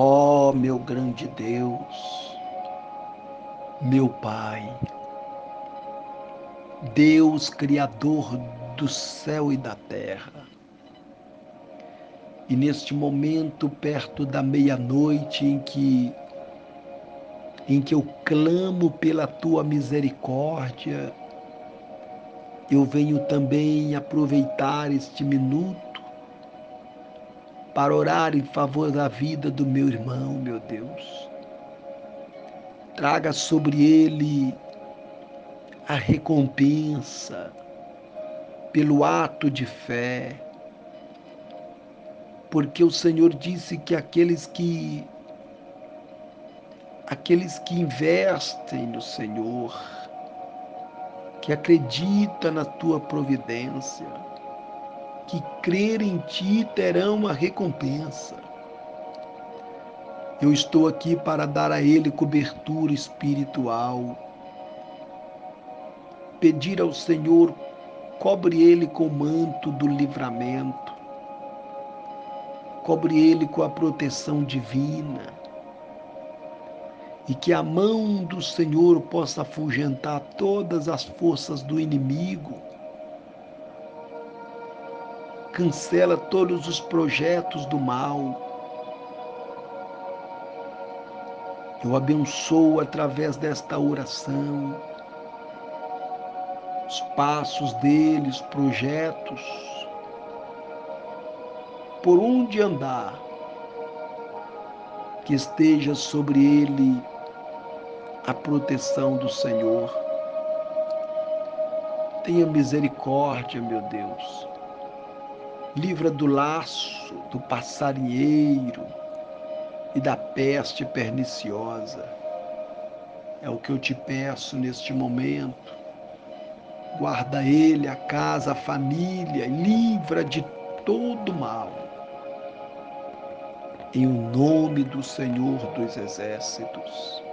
Ó oh, meu grande Deus, meu Pai, Deus Criador do céu e da terra. E neste momento, perto da meia-noite, em que em que eu clamo pela tua misericórdia, eu venho também aproveitar este minuto para orar em favor da vida do meu irmão, meu Deus. Traga sobre ele a recompensa pelo ato de fé, porque o Senhor disse que aqueles que aqueles que investem no Senhor, que acreditam na tua providência, que crer em ti terão a recompensa. Eu estou aqui para dar a ele cobertura espiritual. Pedir ao Senhor, cobre ele com o manto do livramento. Cobre ele com a proteção divina. E que a mão do Senhor possa afugentar todas as forças do inimigo cancela todos os projetos do mal. Eu abençoo através desta oração os passos dele, os projetos, por onde andar, que esteja sobre ele a proteção do Senhor. Tenha misericórdia, meu Deus livra do laço do passarinheiro e da peste perniciosa. É o que eu te peço neste momento. Guarda ele, a casa, a família, livra de todo mal. Em o nome do Senhor dos Exércitos.